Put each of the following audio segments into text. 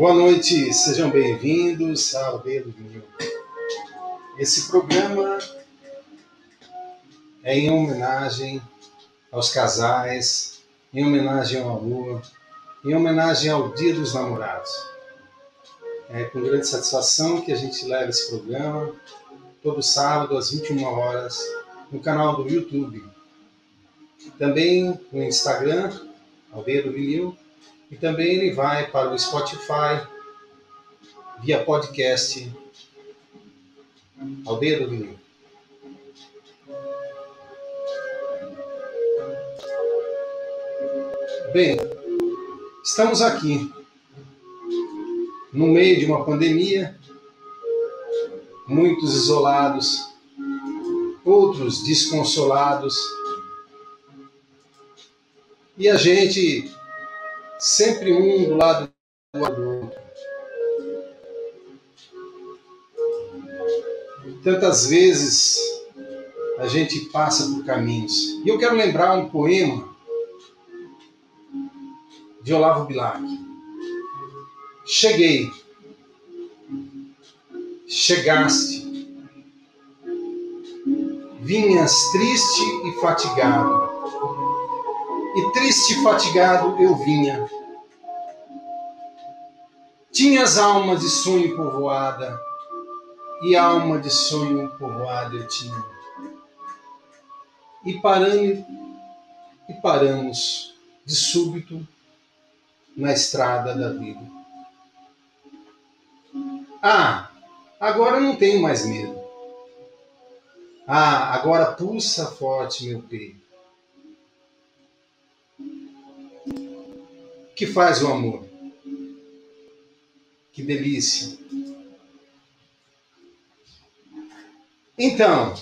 Boa noite, sejam bem-vindos ao Dedo Vinil. Esse programa é em homenagem aos casais, em homenagem ao amor, em homenagem ao Dia dos Namorados. É com grande satisfação que a gente leva esse programa todo sábado às 21 horas no canal do YouTube. Também no Instagram, do Vinil, e também ele vai para o Spotify via podcast Aldeia do Vinil. Bem, estamos aqui no meio de uma pandemia, muitos isolados, outros desconsolados, e a gente sempre um do lado do outro. Tantas vezes a gente passa por caminhos. E eu quero lembrar um poema de Olavo Bilac. Cheguei. Chegaste. Vinhas triste e fatigado e triste e fatigado eu vinha. Tinhas alma de sonho povoada, e alma de sonho povoada eu tinha. E paramos, e paramos de súbito na estrada da vida. Ah, agora não tenho mais medo. Ah, agora pulsa forte meu peito. Que faz o amor. Que delícia. Então,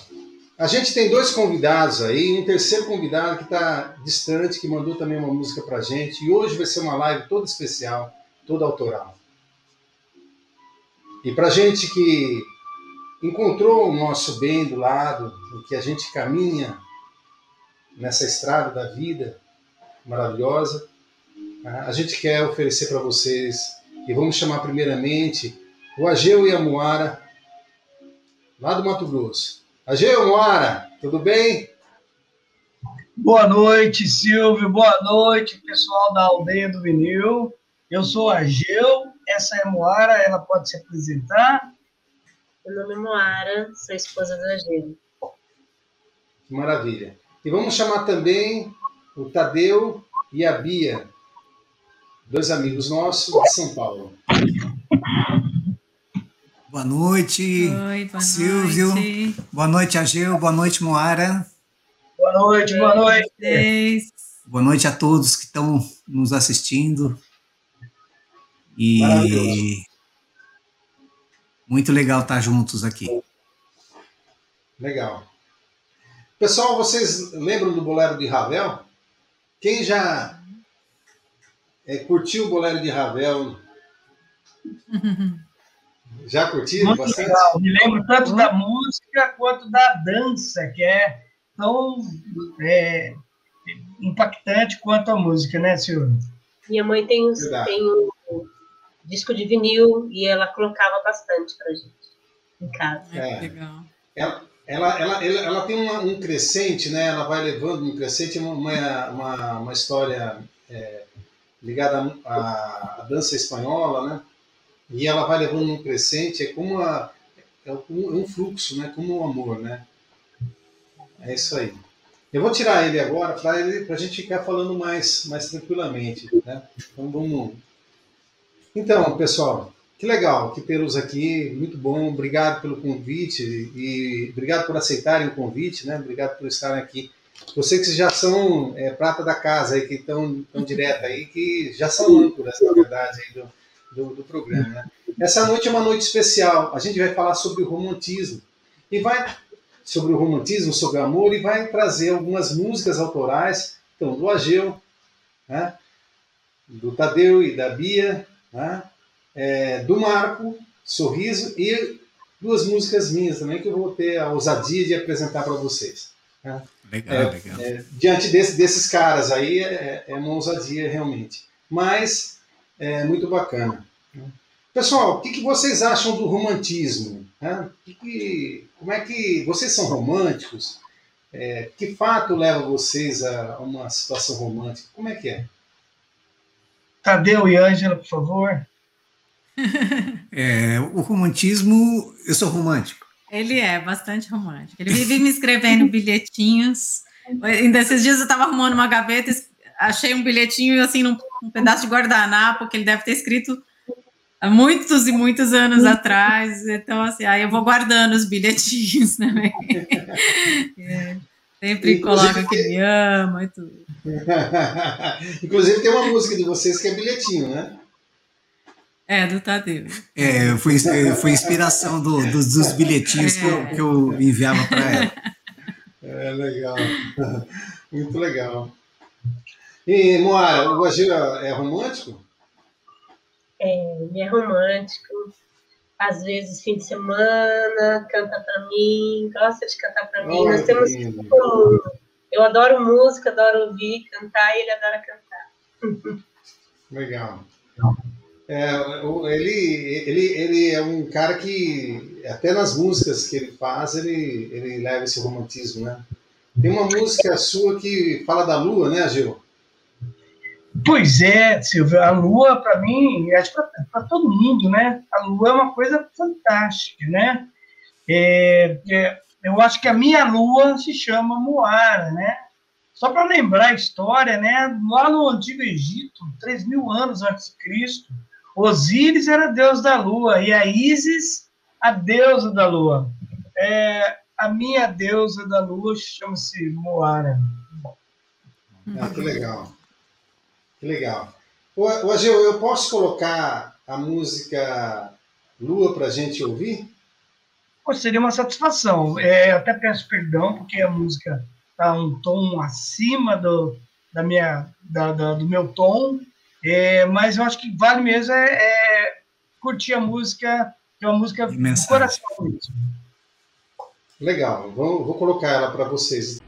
a gente tem dois convidados aí, um terceiro convidado que está distante, que mandou também uma música para gente. E hoje vai ser uma live toda especial, toda autoral. E para gente que encontrou o nosso bem do lado, que a gente caminha nessa estrada da vida maravilhosa? A gente quer oferecer para vocês, e vamos chamar primeiramente o Ageu e a Moara, lá do Mato Grosso. Ageu, Moara, tudo bem? Boa noite, Silvio. Boa noite, pessoal da Aldeia do Vinil. Eu sou a Geu, essa é a Moara, ela pode se apresentar. Meu nome é Moara, sou esposa da Geu. Maravilha. E vamos chamar também o Tadeu e a Bia dois amigos nossos de São Paulo. Boa noite, Oi, boa Silvio. Noite. Boa noite, Ageu. Boa noite, Moara. Boa noite, boa noite. Boa noite a todos que estão nos assistindo. E muito legal estar juntos aqui. Legal. Pessoal, vocês lembram do bolero de Ravel? Quem já é, curtiu o bolero de Ravel? Já curtiu? Muito bastante? legal. Me lembro tanto da música quanto da dança, que é tão é, impactante quanto a música, né, senhor? Minha mãe tem, um, tem um disco de vinil e ela colocava bastante pra gente em casa. É, legal. Ela, ela, ela, ela, ela tem uma, um crescente, né? Ela vai levando um crescente, uma, uma, uma história é, ligada à, à, dança espanhola, né? E ela vai levando um crescente, é como a, é um fluxo, né? Como o amor, né? É isso aí. Eu vou tirar ele agora para a gente ficar falando mais, mais tranquilamente, né? Então vamos. Então, pessoal, que legal que tê-los aqui, muito bom. Obrigado pelo convite e obrigado por aceitarem o convite, né? Obrigado por estarem aqui vocês que já são é, prata da casa aí, que estão tão direto aí, que já são âncoras, na verdade, aí do, do, do, programa. Né? Essa noite é uma noite especial. A gente vai falar sobre o romantismo. E vai sobre o romantismo, sobre o amor, e vai trazer algumas músicas autorais, então, do Ageu, né? do Tadeu e da Bia, né? É, do Marco, Sorriso, e duas músicas minhas também, que eu vou ter a ousadia de apresentar para vocês. Né? Legal, é, legal. É, diante desse, desses caras aí, é, é, uma ousadia realmente. Mas é muito bacana. Pessoal, o que, que vocês acham do romantismo? Né? Que que, como é que vocês são românticos? É, que fato leva vocês a uma situação romântica? Como é que é? Tadeu e Ângela, por favor. É, o romantismo, eu sou romântico. Ele é bastante romântico. Ele vive me escrevendo bilhetinhos. Ainda esses dias eu estava arrumando uma gaveta, achei um bilhetinho assim num um pedaço de guardanapo que ele deve ter escrito há muitos e muitos anos atrás. Então, assim, aí eu vou guardando os bilhetinhos também. É, sempre coloca que me ama e tudo. Inclusive tem uma música de vocês que é bilhetinho, né? É, do Tadeu. É, foi, foi inspiração do, do, dos bilhetinhos é. que, eu, que eu enviava para ela. É, legal. Muito legal. E, Moara, o Agir é romântico? É, ele é romântico. Às vezes, fim de semana, canta para mim, gosta de cantar para mim. Nós temos lindo. Eu adoro música, adoro ouvir, cantar, e ele adora cantar. Legal. É, ele, ele, ele é um cara que, até nas músicas que ele faz, ele, ele leva esse romantismo, né? Tem uma música sua que fala da lua, né, Gil? Pois é, Silvio, a lua, para mim, acho para todo mundo, né? A lua é uma coisa fantástica, né? É, é, eu acho que a minha lua se chama Moara, né? Só para lembrar a história, né? Lá no Antigo Egito, 3 mil anos antes de Cristo, Osíris era deus da lua e a Ísis, a deusa da lua. É, a minha deusa da lua chama-se Moara. Ah, que legal. Que legal. Ô, Agil, eu posso colocar a música Lua para a gente ouvir? Pô, seria uma satisfação. É, até peço perdão, porque a música está um tom acima do, da minha, da, da do meu tom, é, mas eu acho que vale mesmo é, é curtir a música, que é uma música do coração mesmo. Legal, vou, vou colocar ela para vocês.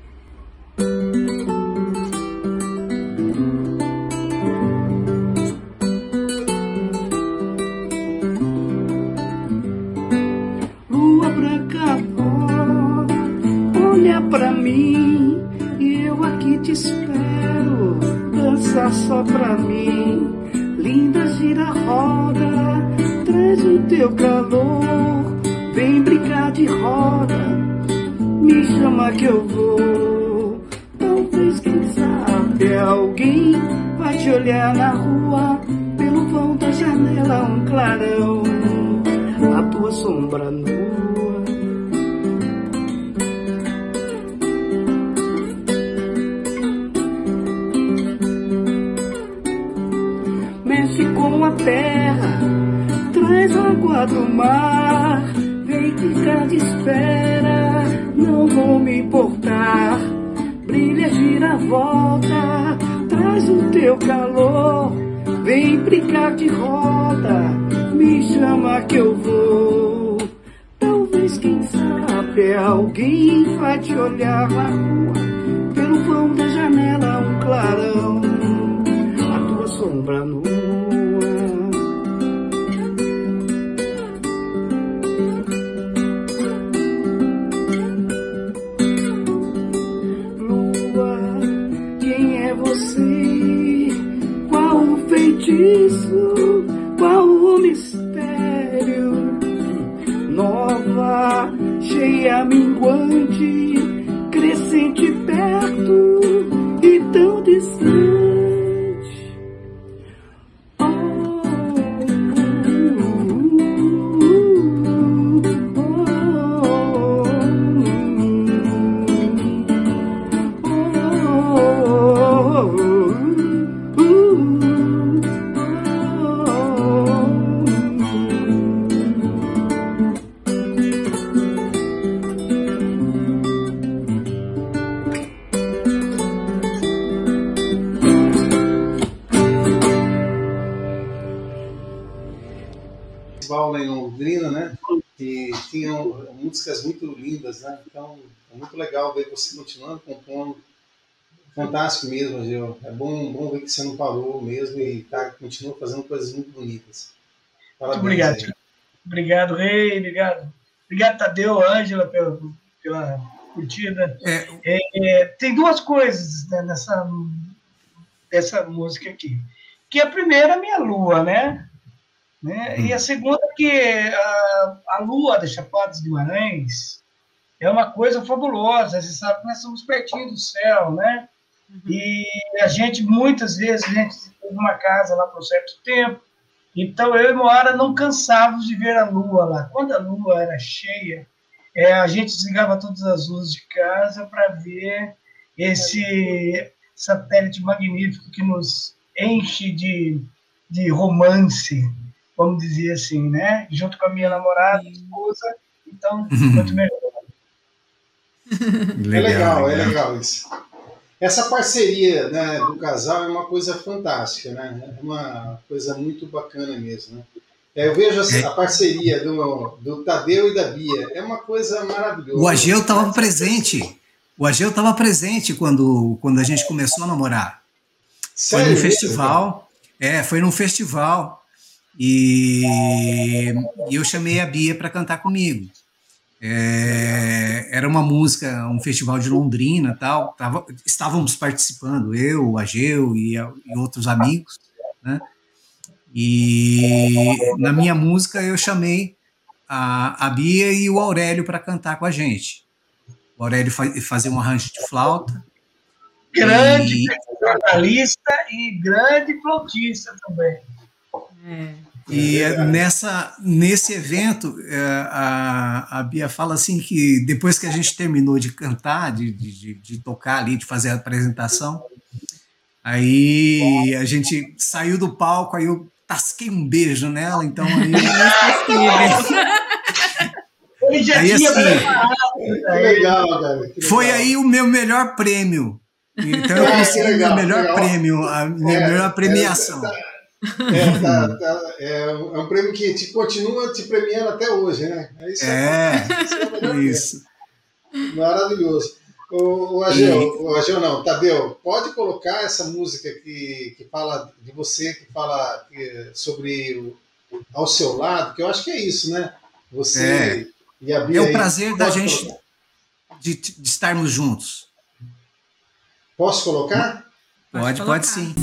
Continuando compondo. Fantástico mesmo, Gil. É bom, bom ver que você não parou mesmo e tá, continua fazendo coisas muito bonitas. Parabéns, Muito obrigado. Aí. Obrigado, Rei. Obrigado. Obrigado, Tadeu, Ângela, pela, pela curtida. É. É, é, tem duas coisas né, nessa, nessa música aqui. Que a primeira é a minha lua, né? né? Hum. E a segunda que a, a lua da Chapada de Guimarães é uma coisa fabulosa. Você sabe que nós somos pertinho do céu, né? Uhum. E a gente, muitas vezes, a gente teve uma casa lá por um certo tempo, então eu e Moara não cansávamos de ver a lua lá. Quando a lua era cheia, é, a gente desligava todas as luzes de casa para ver esse satélite magnífico que nos enche de, de romance, vamos dizer assim, né? Junto com a minha namorada, esposa, então, muito melhor. Legal, é legal, é legal isso. Essa parceria né, do casal é uma coisa fantástica, né? É uma coisa muito bacana mesmo, né? É, eu vejo assim, a parceria do, do Tadeu e da Bia. É uma coisa maravilhosa. O Ageu estava presente. O Ageu estava presente quando, quando a gente começou a namorar. Sério? Foi num festival. É, foi num festival. E, e eu chamei a Bia para cantar comigo. É, era uma música, um festival de Londrina tal. Tava, estávamos participando, eu, o Ageu e, e outros amigos, né? E na minha música eu chamei a, a Bia e o Aurélio para cantar com a gente. O Aurélio fazia um arranjo de flauta. Grande jornalista e grande flautista também. É. E nessa, nesse evento, é, a, a Bia fala assim que depois que a gente terminou de cantar, de, de, de tocar ali, de fazer a apresentação, aí a gente saiu do palco, aí eu tasquei um beijo nela, então aí. aí assim, legal, cara. Foi aí o meu melhor prêmio. Então eu consegui o meu melhor legal. prêmio, a minha é, melhor premiação. É, tá, tá, é, é, um prêmio que te continua te premiando até hoje, né? É isso. É, é isso. Maravilhoso. O, o, Ageu, o Ageu não, Tadeu, pode colocar essa música que, que fala de você, que fala que, sobre o, ao seu lado, que eu acho que é isso, né? Você é, e a Bia. É o prazer da gente de, de, estarmos juntos. Posso colocar? Pode, pode, pode sim.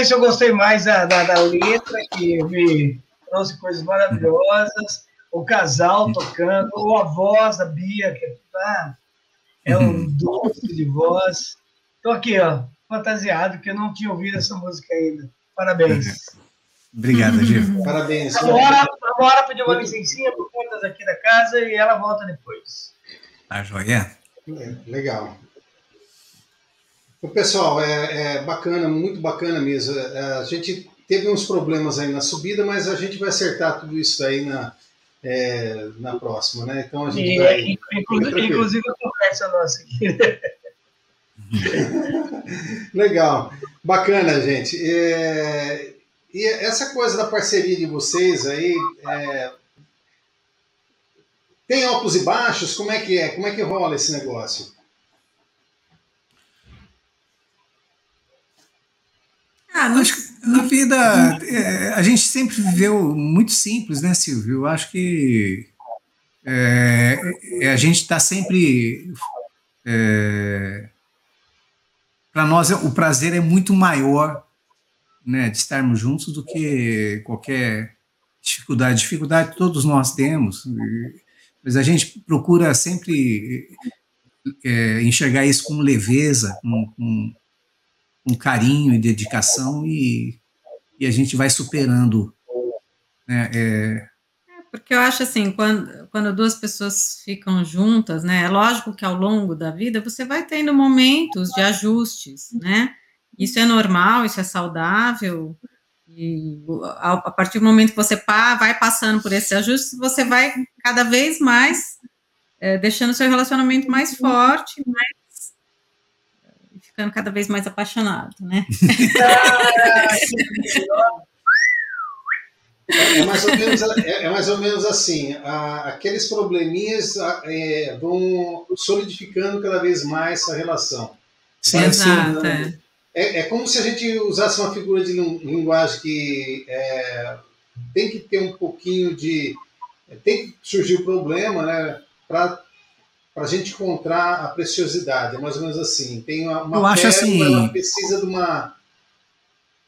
Sei se eu gostei mais da, da, da letra, que me trouxe coisas maravilhosas, o casal tocando, ou a voz da Bia, que tá, é um uhum. doce de voz. Estou aqui, ó, fantasiado, que eu não tinha ouvido essa música ainda. Parabéns. Obrigado, Gil. Uhum. Parabéns. Agora, agora pediu uma licencinha por contas aqui da casa e ela volta depois. Tá joia? É, legal. Pessoal, é, é, bacana, muito bacana mesmo. É, a gente teve uns problemas aí na subida, mas a gente vai acertar tudo isso aí na, é, na próxima, né? Então a gente e, vai. Inclusive, inclusive a conversa nossa aqui. Legal, bacana, gente. É, e essa coisa da parceria de vocês aí, é, tem altos e baixos? Como é que é? Como é que rola esse negócio? Ah, acho que a vida, é, a gente sempre viveu muito simples, né, Silvio? Eu acho que é, é a gente está sempre. É, Para nós, o prazer é muito maior né, de estarmos juntos do que qualquer dificuldade. Dificuldade todos nós temos, mas a gente procura sempre é, enxergar isso com leveza, com, com, com, carinho e dedicação, e, e a gente vai superando. Né, é, é porque eu acho assim, quando, quando duas pessoas ficam juntas, né, é lógico que ao longo da vida você vai tendo momentos de ajustes, né? Isso é normal, isso é saudável. E a partir do momento que você vai passando por esse ajuste, você vai cada vez mais é, deixando seu relacionamento mais forte, mais ficando cada vez mais apaixonado, né? É, mais ou menos, é, é mais ou menos assim, aqueles probleminhas é, vão solidificando cada vez mais a relação. Sim, exato. É. É, é como se a gente usasse uma figura de linguagem que é, tem que ter um pouquinho de. Tem que surgir o problema, né? Para a gente encontrar a preciosidade. É mais ou menos assim. Tem uma, uma Eu acho assim... ela precisa de uma,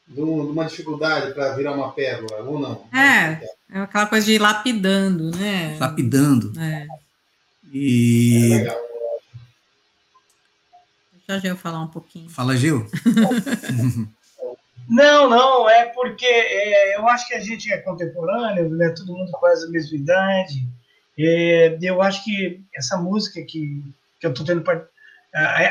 de uma dificuldade para virar uma pérola, ou não? É, é aquela coisa de ir lapidando, né? Lapidando. É. E. É legal. Deixa Gil falar um pouquinho. Fala, Gil. não, não, é porque é, eu acho que a gente é contemporâneo, né? Todo mundo quase a mesma idade. É, eu acho que essa música que, que eu estou tendo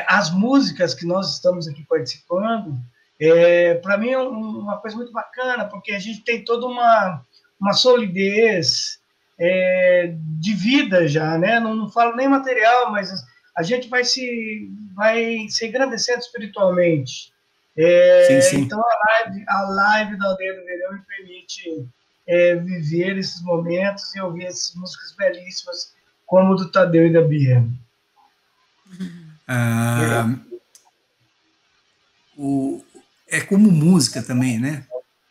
as músicas que nós estamos aqui participando, é, para mim é uma coisa muito bacana, porque a gente tem toda uma, uma solidez é, de vida já, né? Não, não falo nem material, mas a gente vai se, vai se engrandecendo espiritualmente. É, sim, sim. Então, a live, a live da Aldeia do Verão me permite é, viver esses momentos e ouvir essas músicas belíssimas, como do Tadeu e da Bia. Ah, o, é como música também, né?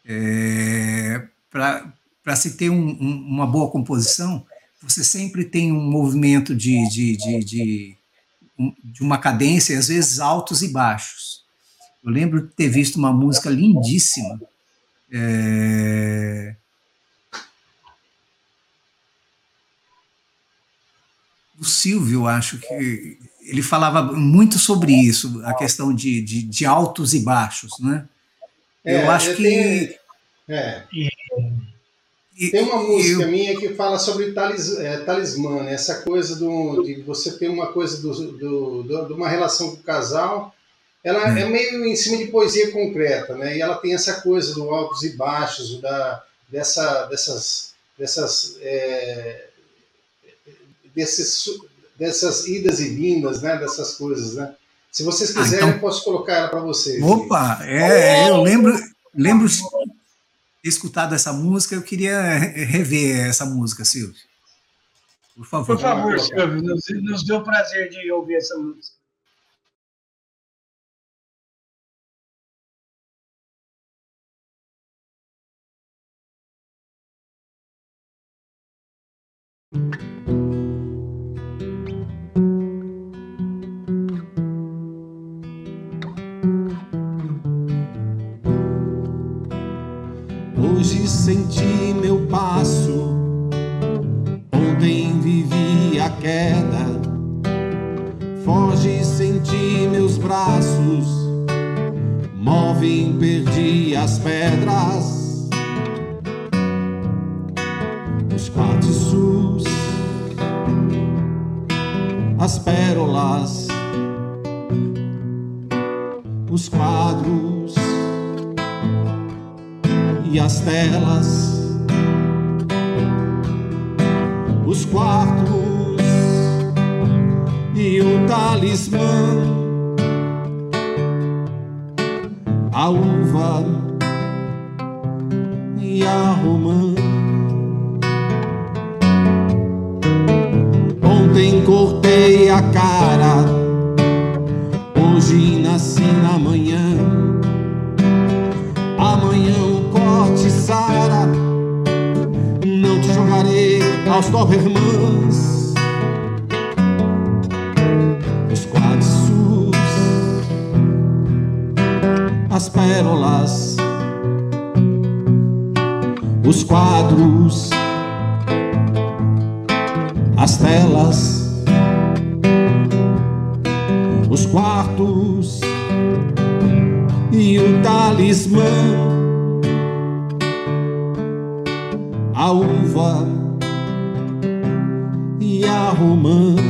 É, Para se ter um, um, uma boa composição, você sempre tem um movimento de, de, de, de de uma cadência, às vezes altos e baixos. Eu lembro de ter visto uma música lindíssima. É... O Silvio, acho que ele falava muito sobre isso, a questão de, de, de altos e baixos, né? É, eu acho que. Tenho... É. Tem uma música eu... minha que fala sobre talis, é, talismã, né? essa coisa do, de você ter uma coisa do, do, do de uma relação com o casal. Ela hum. é meio em cima de poesia concreta, né? E ela tem essa coisa do altos e baixos, da, dessa, dessas, dessas, é, desses, dessas idas e vindas, né? Dessas coisas, né? Se vocês ah, quiserem, ah, então... eu posso colocar ela para vocês. Opa, é, eu lembro, lembro escutado essa música, eu queria rever essa música, Silvio. Por favor. Por favor, Silvio, nos, nos deu prazer de ouvir essa música. queda. E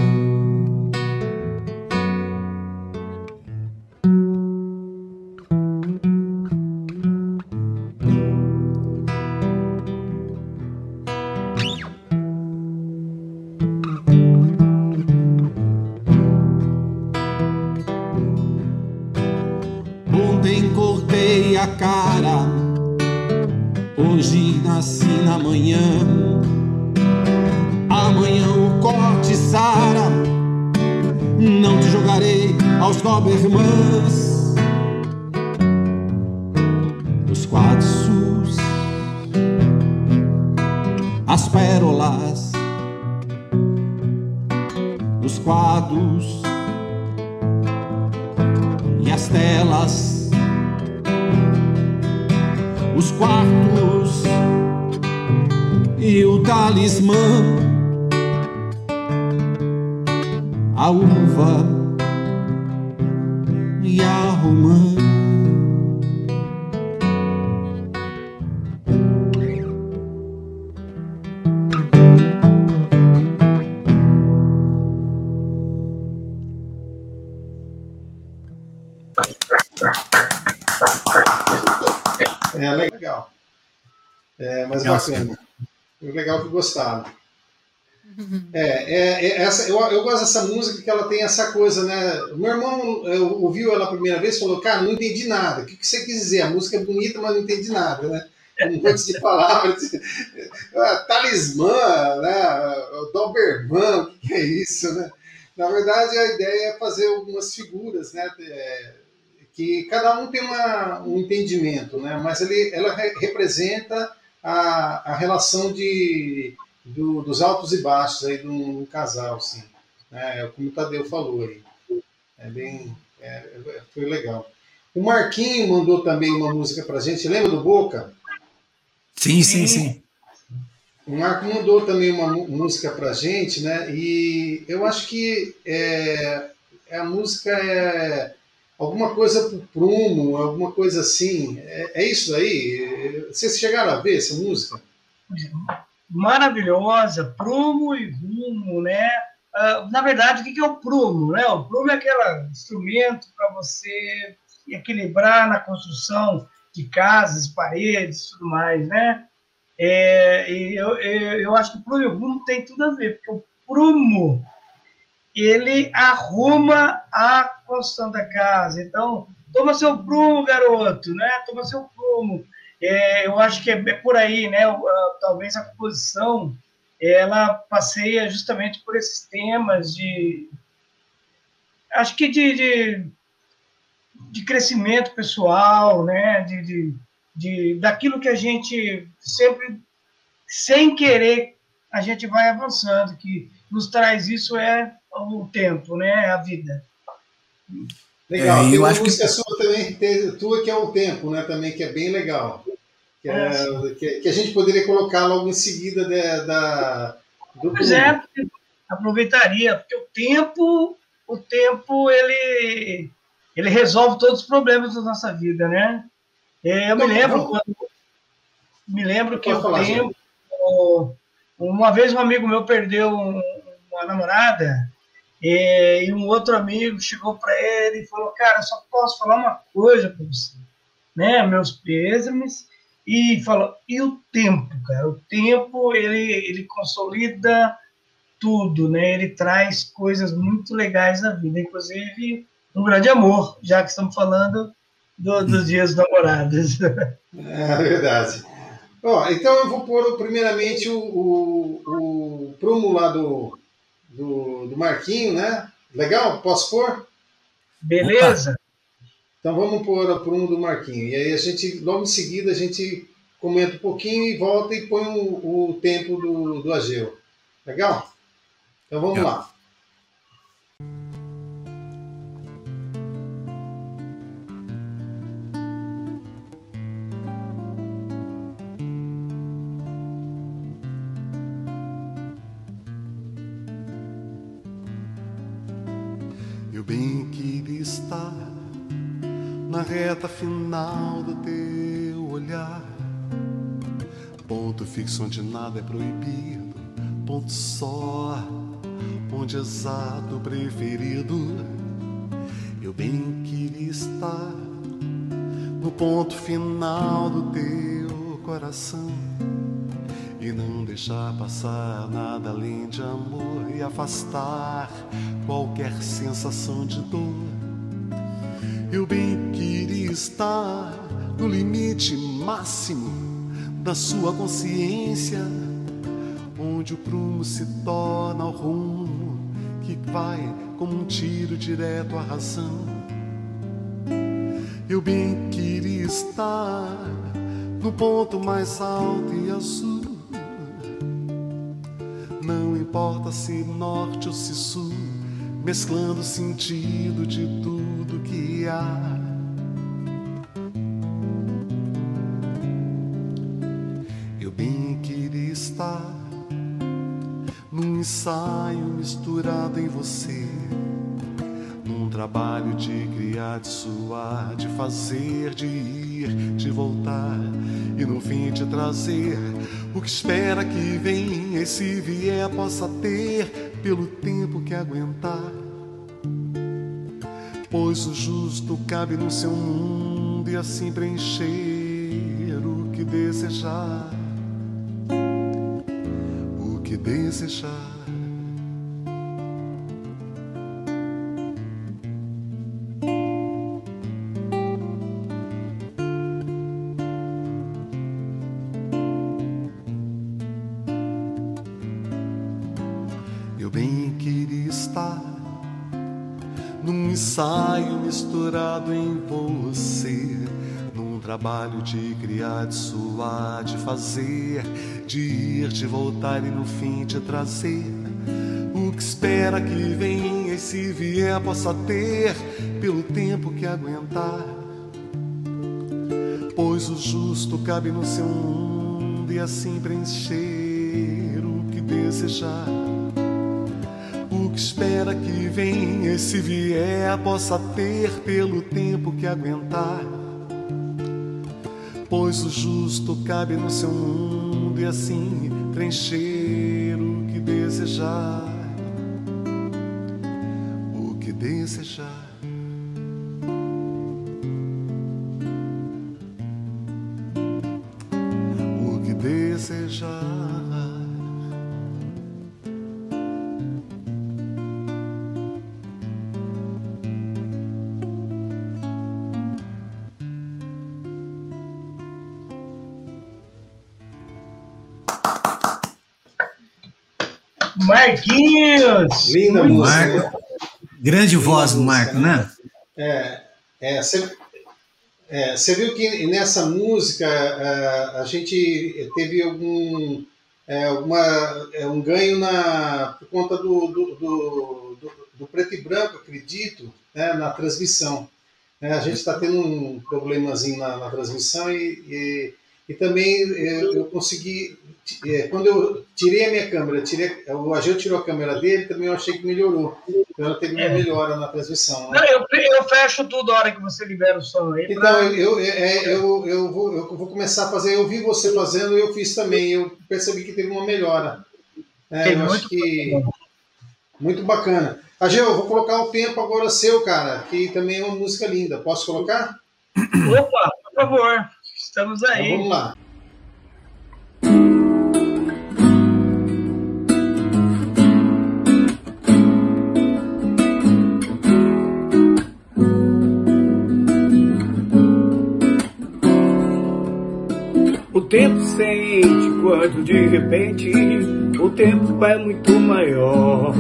Gostaram. É, é, é, essa, eu, eu gosto dessa música que ela tem essa coisa, né? Meu irmão eu, ouviu ela a primeira vez e falou, cara, não entendi nada. O que, que você quis dizer? A música é bonita, mas não entendi nada, né? Um monte de palavras. Ah, talismã, né? Doberman, o que, que é isso, né? Na verdade, a ideia é fazer algumas figuras, né? É, que cada um tem uma, um entendimento, né? Mas ele, ela re, representa a, a relação de, do, dos altos e baixos aí de um, casal, assim. Né? Como o Tadeu falou aí. É bem, é, foi legal. O Marquinho mandou também uma música pra gente. Lembra do Boca? Sim, sim, sim. O Marco mandou também uma música pra gente, né? E eu acho que é, a música é alguma coisa pro prumo, alguma coisa assim. É, é, isso aí? Vocês chegaram a ver essa música? Maravilhosa, prumo e rumo, né? Uh, na verdade, o que é o prumo? Né? O prumo é aquele instrumento para você equilibrar na construção de casas, paredes, tudo mais, né? É, eu, eu, eu acho que o prumo e o rumo tem tudo a ver, porque o prumo ele arruma a construção da casa. Então, toma seu prumo, garoto, né? Toma seu prumo. É, eu acho que é, é por aí, né? Talvez a composição ela passeia justamente por esses temas de acho que de, de, de crescimento pessoal, né? De, de, de daquilo que a gente sempre sem querer a gente vai avançando, que nos traz isso é o tempo, né? A vida. Legal. É, Tem uma música que... sua também, tua que é o tempo, né? Também, que é bem legal. Que, é, que, que, a gente poderia colocar logo em seguida de, da, do pois é, aproveitaria, porque o tempo, o tempo ele, ele resolve todos os problemas da nossa vida, né? É, eu me lembro quando, me lembro que o tempo, uma vez um amigo meu perdeu uma namorada e, e um outro amigo chegou para ele e falou, cara, só posso falar uma coisa para você, né? Meus pêsames e falou e o tempo, cara, o tempo ele ele consolida tudo, né? Ele traz coisas muito legais na vida, inclusive um grande amor, já que estamos falando do, dos dias namorados. É verdade. Ó, então eu vou pôr primeiramente o, o, o prumo lá do, do, do Marquinho, né? Legal? Posso pôr? Beleza. Então vamos pôr o prumo do Marquinho. E aí a gente, logo em seguida, a gente comenta um pouquinho e volta e põe o, o tempo do, do Ageu. Legal? Então vamos lá. Reta final do teu olhar. Ponto fixo onde nada é proibido, ponto só, onde exato preferido. Eu bem queria estar no ponto final do teu coração e não deixar passar nada além de amor e afastar qualquer sensação de dor eu bem estar no limite máximo da sua consciência, onde o prumo se torna o rumo que vai como um tiro direto à razão. Eu bem queria estar no ponto mais alto e azul. Não importa se norte ou se sul, mesclando o sentido de tudo que há. Ensaio misturado em você, num trabalho de criar, de suar, de fazer, de ir, de voltar e no fim te trazer o que espera que venha e se vier possa ter pelo tempo que aguentar. Pois o justo cabe no seu mundo e assim preencher o que desejar. O que desejar. Criar, de suar, de fazer, de ir, de voltar e no fim te trazer. O que espera que venha e se vier possa ter pelo tempo que aguentar. Pois o justo cabe no seu mundo e assim preencher o que desejar. O que espera que venha e se vier possa ter pelo tempo que aguentar pois o justo cabe no seu mundo e assim preencher o que desejar, o que desejar. Linda música. Marco. Grande Linda voz do Marco, né? É, é, você, é, você viu que nessa música a, é, a gente teve algum é, uma, é, um ganho na, por conta do, do, do, do preto e branco, acredito, né, na transmissão. É, a gente está tendo um problemazinho na, na transmissão e, e, e também eu, eu consegui é, quando eu tirei a minha câmera, tirei, o Ageu tirou a câmera dele, também eu achei que melhorou. Então teve uma é. melhora na transmissão. Né? Não, eu, eu, fecho tudo a hora que você libera o som aí. Então, pra... eu, eu, é, eu, eu, vou, eu vou começar a fazer, eu vi você fazendo e eu fiz também. Eu percebi que teve uma melhora. É, eu muito acho que. Bacana. Muito bacana. Ageu, eu vou colocar o tempo agora seu, cara, que também é uma música linda. Posso colocar? Opa, por favor. Estamos aí. Então, vamos lá. Tempo sente quando de repente o tempo é muito maior.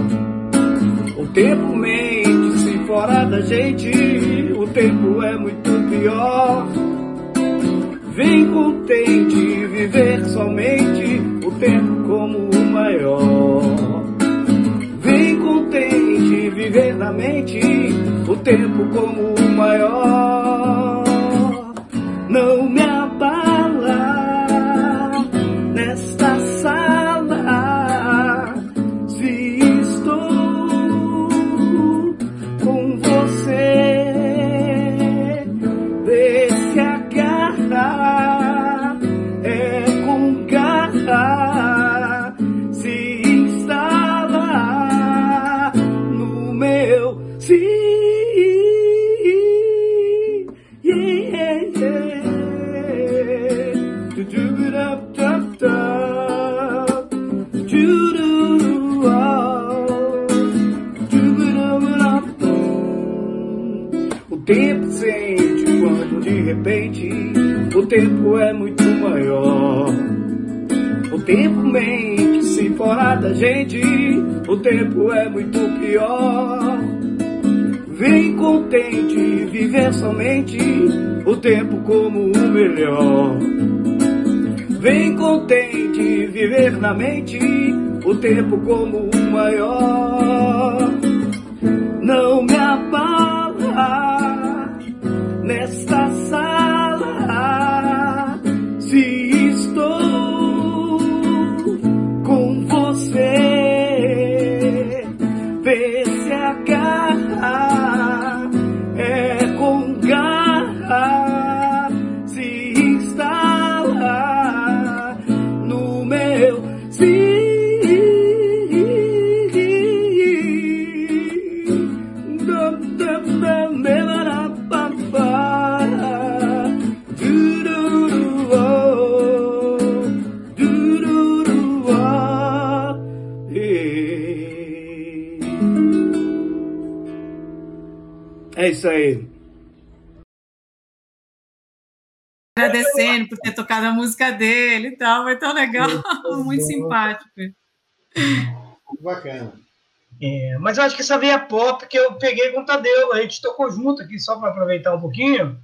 O tempo mente se fora da gente, o tempo é muito pior. Vem contente viver somente o tempo como o maior. Vem contente viver na mente o tempo como o maior. Não me tempo é muito maior. O tempo mente se fora da gente, o tempo é muito pior. Vem contente viver somente o tempo como o melhor. Vem contente viver na mente o tempo como o maior. Não me abala Agradecendo por ter tocado a música dele e tal, foi tão legal, muito simpático. Bacana. É, mas eu acho que essa veia pop que eu peguei com o Tadeu, a gente tocou junto aqui, só para aproveitar um pouquinho.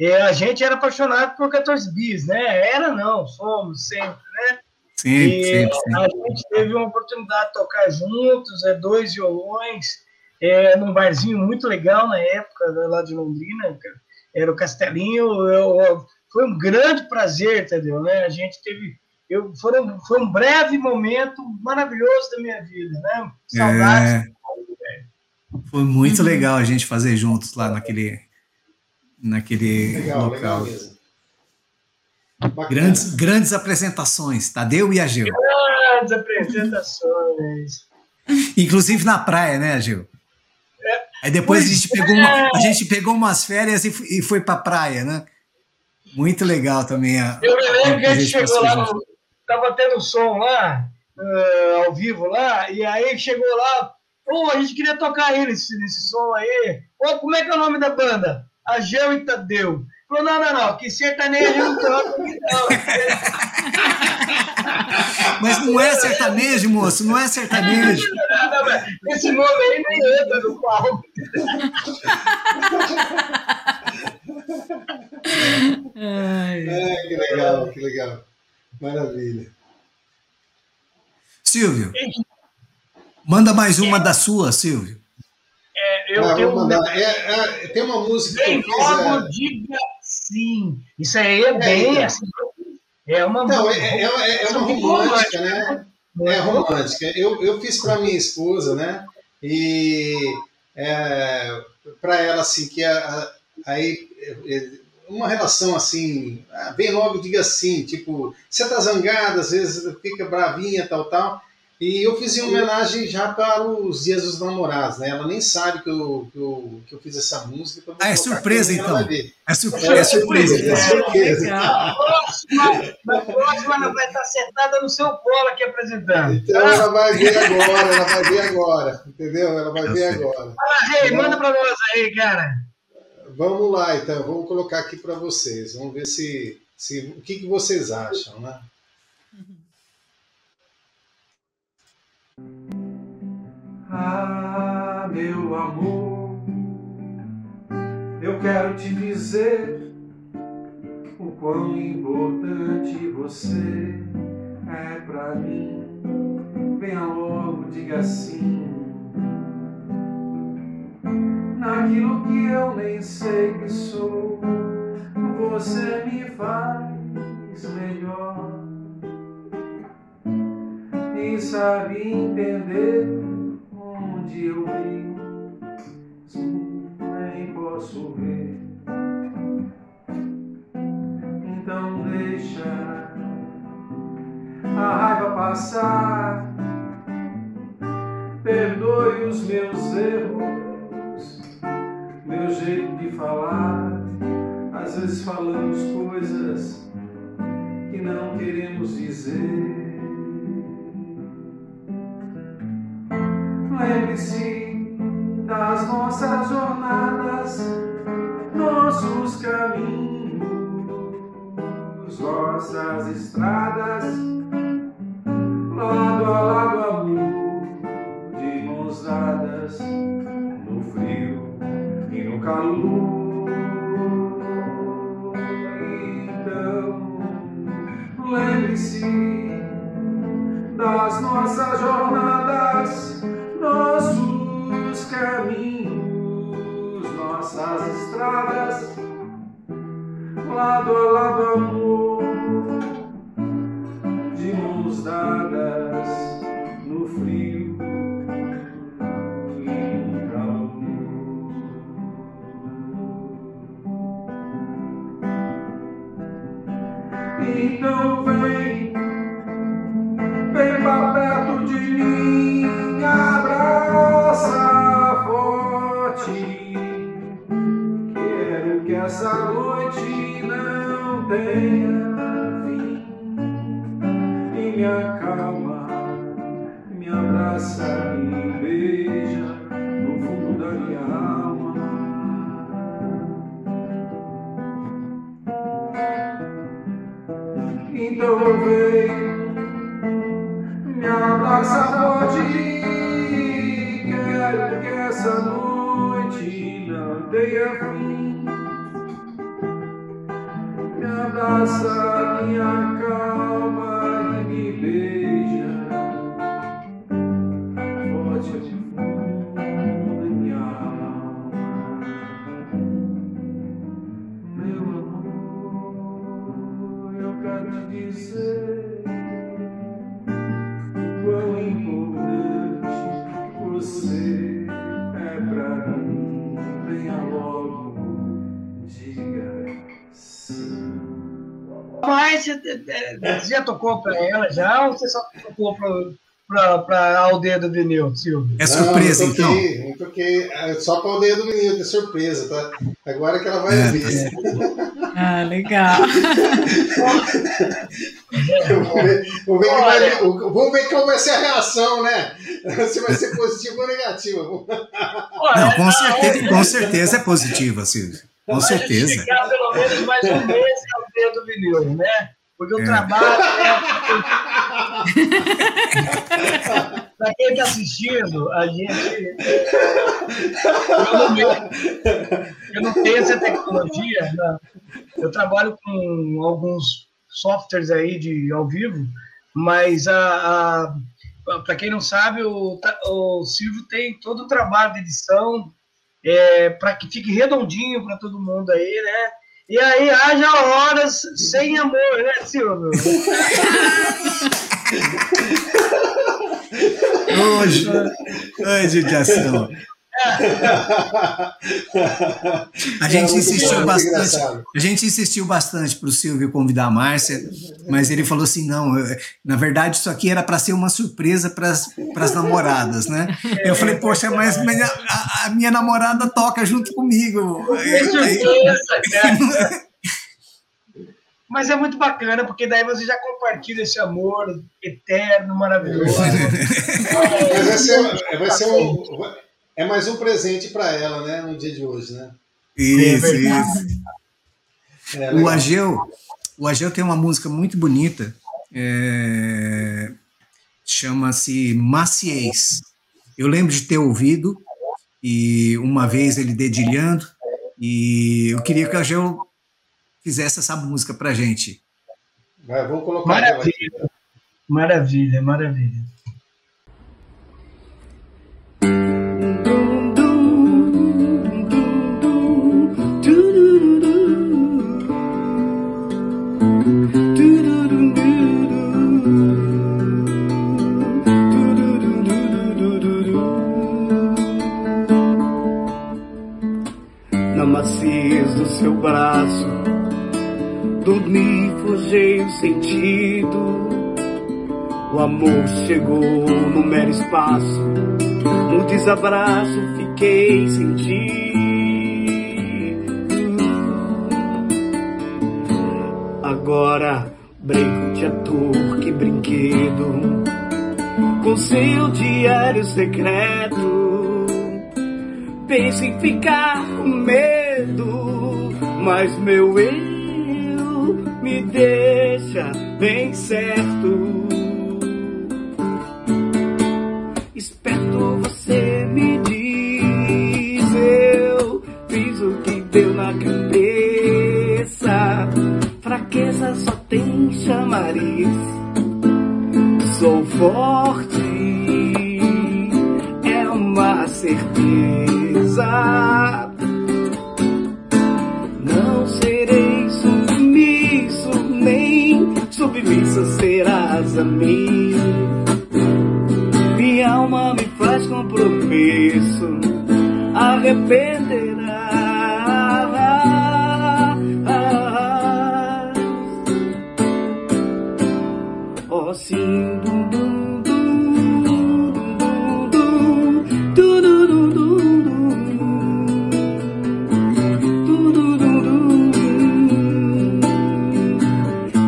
É, a gente era apaixonado por 14 bis, né? Era não, somos sempre, né? Sim, e sempre, sempre. A gente teve uma oportunidade de tocar juntos, é, dois violões, é, num barzinho muito legal na época, lá de Londrina, era o Castelinho. Eu, eu, foi um grande prazer, entendeu? Né? A gente teve. Eu, foi, um, foi um breve momento maravilhoso da minha vida, né? Saudades. É, foi muito uhum. legal a gente fazer juntos lá naquele, naquele legal, local. Legal mesmo. Grandes, grandes apresentações, Tadeu e Agil. Grandes apresentações. Inclusive na praia, né, Agil? Aí depois a gente, pegou uma, a gente pegou umas férias e, foi para praia, né? Muito legal também. A, eu me lembro que a gente chegou lá, no, tava tendo som lá, uh, ao vivo lá, e aí chegou lá, pô, a gente queria tocar ele nesse, nesse som aí. Pô, como é que é o nome da banda? Agel e Tadeu. Falou, não, não, não, que sertanejo não toca não. Mas não é sertanejo, moço, não é sertanejo. Esse nome aí nem entra no palco. É, que legal, que legal. Maravilha. Silvio, manda mais uma da sua, Silvio. É, eu ah, tenho mandar. É, é, tem uma música que eu fiz. Logo, é... diga sim. Isso aí é, é bem então. assim. É uma, Não, é, é, é, é uma romântica, né? É romântica. Eu, eu fiz para minha esposa, né? E é, para ela, assim, que a, aí uma relação assim, bem logo diga assim, tipo, você tá zangada, às vezes fica bravinha, tal, tal. E eu fiz em homenagem já para os Dias dos Namorados, né? Ela nem sabe que eu, que eu, que eu fiz essa música. Então ah, é surpresa então. É, surpresa. É, surpresa. É surpresa. Na próxima, na próxima ela vai estar sentada no seu colo aqui apresentando. Então ela vai ver agora, ela vai ver agora, entendeu? Ela vai ver agora. Fala, Rei, manda para nós aí, cara. Vamos lá, então, vamos colocar aqui para vocês. Vamos ver se, se o que, que vocês acham, né? Ah, meu amor, eu quero te dizer o quão importante você é pra mim. Venha logo, diga sim. Naquilo que eu nem sei que sou, você me faz melhor. E sabe entender onde eu mesmo nem posso ver. Então deixa a raiva passar, perdoe os meus erros, meu jeito de falar. Às vezes falamos coisas que não queremos dizer. Lembre-se das nossas jornadas, nossos caminhos, nossas estradas, Então, lembre-se das nossas jornadas nossos caminhos, nossas estradas, lado a lado, amor, de mãos dadas Então vem, vem já tocou para ela já ou você só tocou para a aldeia do vinil, Silvio? É surpresa, não, não então. toquei, Não toquei, é só para o dedo do menino, que surpresa, tá? Agora que ela vai É, ver. Ah, legal. Vamos ver, vamos ver que vai, vamos ver qual vai ser a reação, né? Se vai ser positiva ou negativa. Não, com certeza, com certeza é positiva, Silvio. Com Vai certeza. chegar pelo menos mais um mês a aldeia do vinil, né? Porque o É. trabalho é... Para quem está assistindo, a gente. Eu não, eu não tenho essa tecnologia. né? Eu trabalho com alguns softwares aí de ao vivo, mas a, para quem não sabe, o, o Silvio tem todo o trabalho de edição é, para que fique redondinho para todo mundo aí, né? E aí haja horas sem amor, né, Silvio? Hoje, ai, judiação. A gente insistiu bastante. A gente insistiu bastante para o Silvio convidar a Márcia, mas ele falou assim: não, eu, na verdade, isso aqui era para ser uma surpresa para as namoradas, né? Eu falei, poxa, mas minha, a, a, minha namorada toca junto comigo. Mas é muito bacana, porque daí você já compartilha esse amor eterno, maravilhoso. Mas vai ser, vai ser um é mais um presente para ela, né, no dia de hoje, né? Isso, é isso. É, o Ageu, o Ageu tem uma música muito bonita, é, chama-se Maciez. Eu lembro de ter ouvido e uma vez ele dedilhando e eu queria que o Ageu fizesse essa música para gente. Vai, vamos colocar. Maravilha, maravilha, maravilha. Seu braço. Dormi, forjei o sentido. O amor chegou no mero espaço. No desabraço fiquei sentido. Agora de ator, que brinquedo. Com seu diário secreto. Penso em ficar com medo mas meu eu me deixa bem certo. Fraqueza só tem chamariz. Sou forte, é uma certeza. submissa serás a mim. Minha alma me faz compromisso, arrependerá. sing dum dum boom boom boom boom do do do do do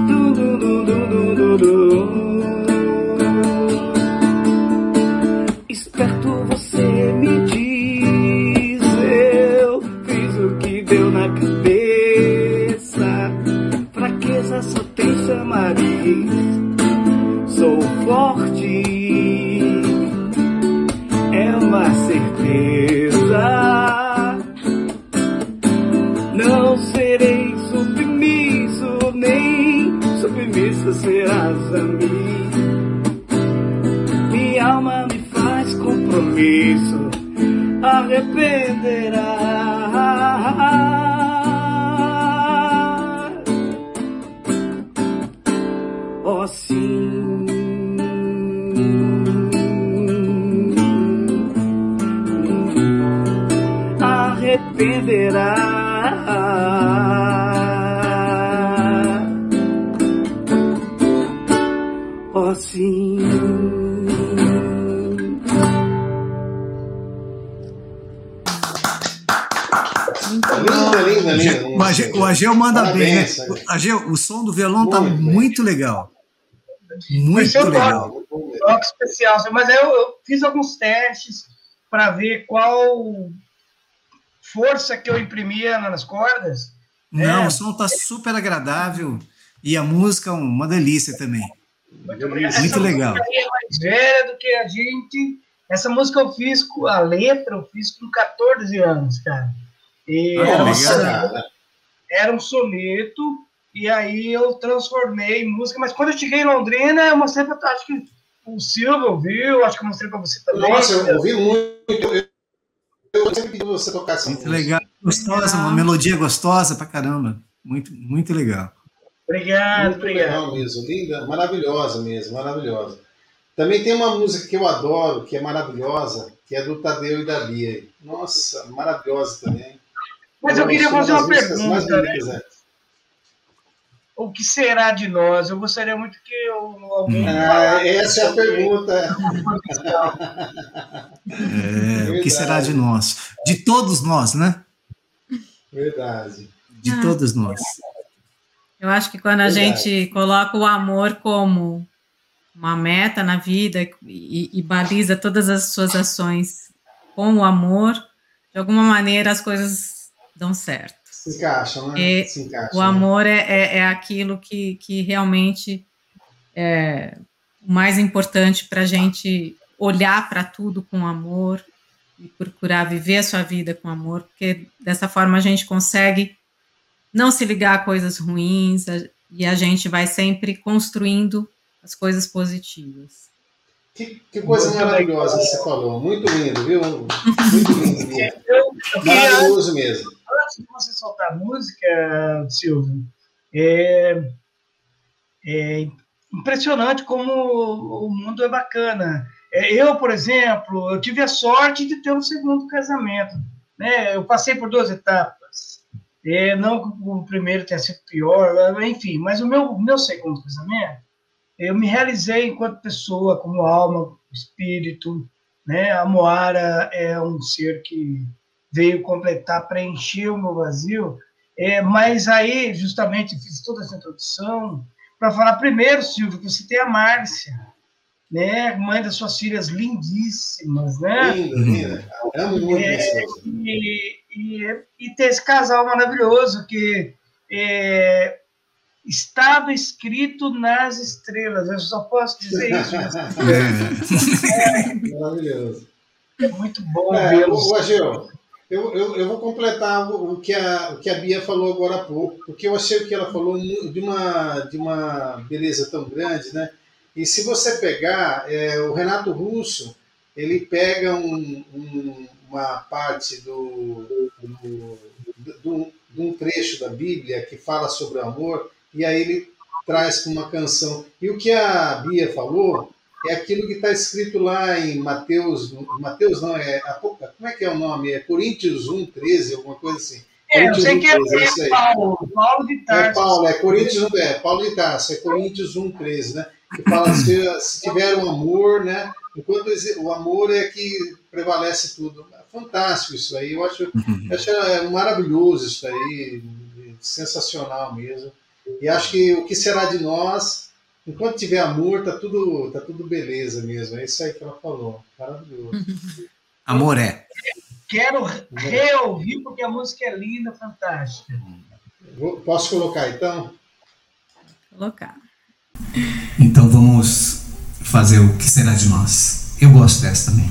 do do do do do do Né? O som do violão tá muito legal. Muito legal. Toque, toque especial, mas eu, eu fiz alguns testes para ver qual força que eu imprimia nas cordas. Não, é. o som tá super agradável e a música é uma delícia também. Muito, muito legal. É mais velha do que a gente. Essa música eu fiz com a letra, eu fiz com 14 anos, cara. E ah, legal era um soneto, e aí eu transformei em música. Mas quando eu cheguei em Londrina, eu mostrei para acho que o Silvio ouviu, acho que eu mostrei para você também. Nossa, eu ouvi muito. Eu, eu sempre pedi você tocar essa Muito música. legal, gostosa, uma melodia gostosa pra caramba. Muito, muito legal. Obrigado, Muito obrigado. legal mesmo, linda, maravilhosa mesmo, maravilhosa. Também tem uma música que eu adoro, que é maravilhosa, que é do Tadeu e da Bia. Nossa, maravilhosa também. Mas eu queria fazer uma mais pergunta, né? O que será de nós? Eu gostaria muito que eu- alguém Ah, essa é a pergunta. É, o que será de nós? De todos nós, né? Verdade. De Ah. todos nós. Eu acho que quando a Verdade. gente coloca o amor como uma meta na vida e, e baliza todas as suas ações com o amor, de alguma maneira as coisas dão certo. Se encaixam, né? É, Se encaixam. O amor é, é, é aquilo que, que realmente é o mais importante para a gente olhar para tudo com amor e procurar viver a sua vida com amor, porque dessa forma a gente consegue não se ligar a coisas ruins a- e a gente vai sempre construindo as coisas positivas. Que, que coisa Muito maravilhosa que você falou. Muito lindo, viu? Muito lindo. Maravilhoso mesmo. Antes de você soltar a música, Silvio, é, é impressionante como o mundo é bacana. É, Eu, por exemplo, eu tive a sorte de ter um segundo casamento. Né? Eu passei por duas etapas. É, não que o primeiro tenha sido pior, enfim, mas o meu, meu segundo casamento, eu me realizei enquanto pessoa, como alma, espírito. Né? A Moara é um ser que veio completar, preencher o meu vazio. É, mas aí, justamente, fiz toda essa introdução para falar primeiro, Silvio, que você tem a Márcia, né? mãe das suas filhas lindíssimas, né? Linda, linda. Amo muito É, e, e, e ter esse casal maravilhoso que é, estava escrito nas estrelas. Eu só posso dizer isso. mas É, Maravilhoso. É muito bom É, vê-los. o Ageu, eu, eu, eu vou completar o, o que a, o que a Bia falou agora há pouco, porque eu achei que ela falou de uma, de uma beleza tão grande, né? E se você pegar, é, o Renato Russo, ele pega um- um- uma parte do, do, do- de um trecho da Bíblia que fala sobre o amor, e aí ele traz com uma canção. E o que a Bia falou é aquilo que está escrito lá em Mateus, Mateus não, é, como é que é o nome? É Coríntios 1, 13, alguma coisa assim. É, eu sei 1, que é, 13, é aí. Paulo, Paulo de É Tarso. Paulo, é Coríntios, é Paulo de Tarso, é Coríntios 1, 13, né? Que fala se, se tiver um amor, né? Enquanto o amor é que prevalece tudo. É fantástico isso aí, eu acho, eu acho é maravilhoso isso aí, sensacional mesmo. E acho que o que será de nós, enquanto tiver amor, tá tudo, tá tudo beleza mesmo. É isso aí que ela falou. Maravilhoso. amor é. Quero reouvir porque a música é linda, fantástica. Posso colocar então? Colocar. Então vamos fazer o que será de nós. Eu gosto dessa também.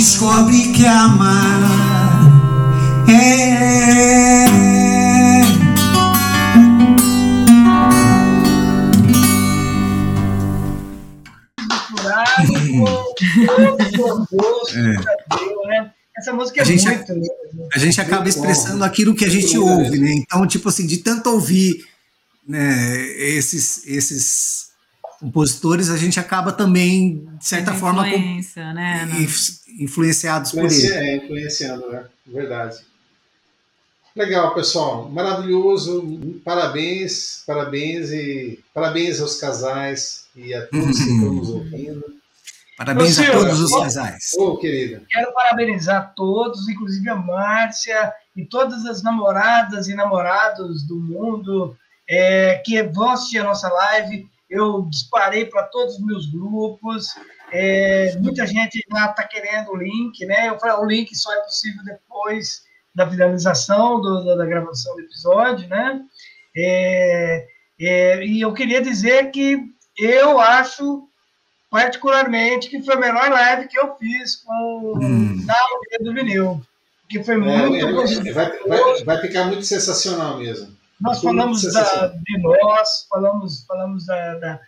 Descobre que amar é. Essa música é A gente- muito. A gente acaba expressando aquilo que a gente ouve, né? Então, tipo assim, de tanto ouvir né, esses, esses compositores, a gente acaba também, de certa forma, com- né? influenciados por ele. é, influenciando, né? Verdade. Legal, pessoal. Maravilhoso. Parabéns, parabéns e parabéns aos casais e a todos que estão nos ouvindo. Parabéns Ô, a Silvio, todos os casais. Ô, querida. Quero parabenizar todos, inclusive a Márcia e todas as namoradas e namorados do mundo é, que vão assistir a nossa live. Eu disparei para todos os meus grupos. É, muita gente já está querendo o link, né? Eu falei, o link só é possível depois da finalização do- da, da gravação do episódio, né? É, é, e eu queria dizer que eu acho particularmente que foi a melhor live que eu fiz com Hum. na do Vinil, que foi É, muito é, gostoso. vai, vai, vai ficar muito sensacional mesmo. Nós Foi falamos da, de nós, falamos, falamos da, da,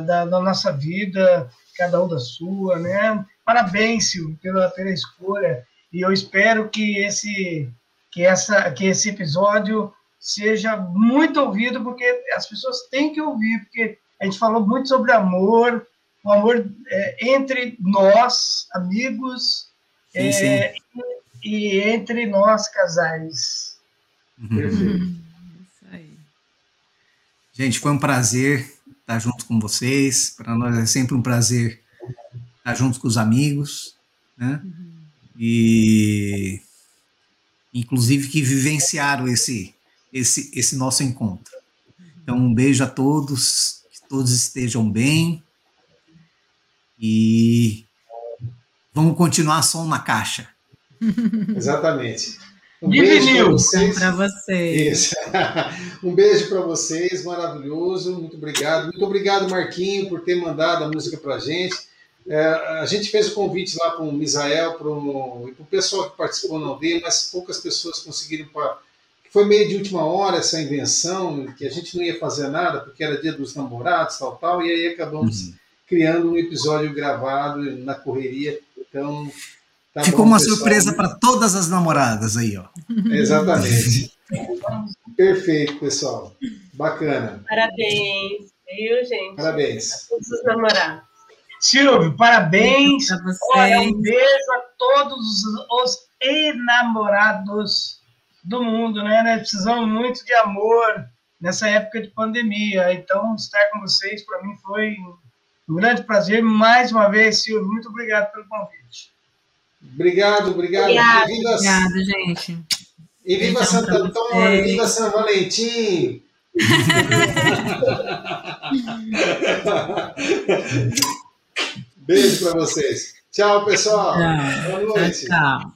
da, da nossa vida, cada um da sua, né? Parabéns, Silvio, pela, pela escolha. E eu espero que esse, que, essa, que esse episódio seja muito ouvido, porque as pessoas têm que ouvir, porque a gente falou muito sobre amor, o amor é, entre nós, amigos, Sim, sim. é, e, e entre nós, casais. Perfeito. Gente, foi um prazer estar junto com vocês. Para nós é sempre um prazer estar junto com os amigos, né? E inclusive que vivenciaram esse esse esse nosso encontro. Então, um beijo a todos, que todos estejam bem. E vamos continuar som na caixa. Exatamente. Um De beijo para vocês. Um beijo para vocês, maravilhoso. Muito obrigado. Muito obrigado, Marquinho, por ter mandado a música para a gente. É, a gente fez o convite lá para o Misael pro, e para o pessoal que participou na aldeia, mas poucas pessoas conseguiram. Pra, foi meio de última hora essa invenção, que a gente não ia fazer nada, porque era dia dos namorados, tal, tal, e aí acabamos criando um episódio gravado na correria. Então. Tá Ficou bom, uma pessoal. surpresa para todas as namoradas aí, ó. Exatamente. Perfeito, pessoal. Bacana. Parabéns, viu, gente? Parabéns. Todos os namorados. Silvio, parabéns. Pra vocês. Olha, um beijo a todos os enamorados do mundo, né? Nós precisamos muito de amor nessa época de pandemia. Então, estar com vocês, para mim, foi um grande prazer. Mais uma vez, Silvio, muito obrigado pelo convite. Obrigado, obrigado. Obrigada. E viva, gente. e viva Beijão Santo Antônio, viva São Valentim. Beijo para vocês. Tchau, pessoal. Tchau. Boa noite. Tchau.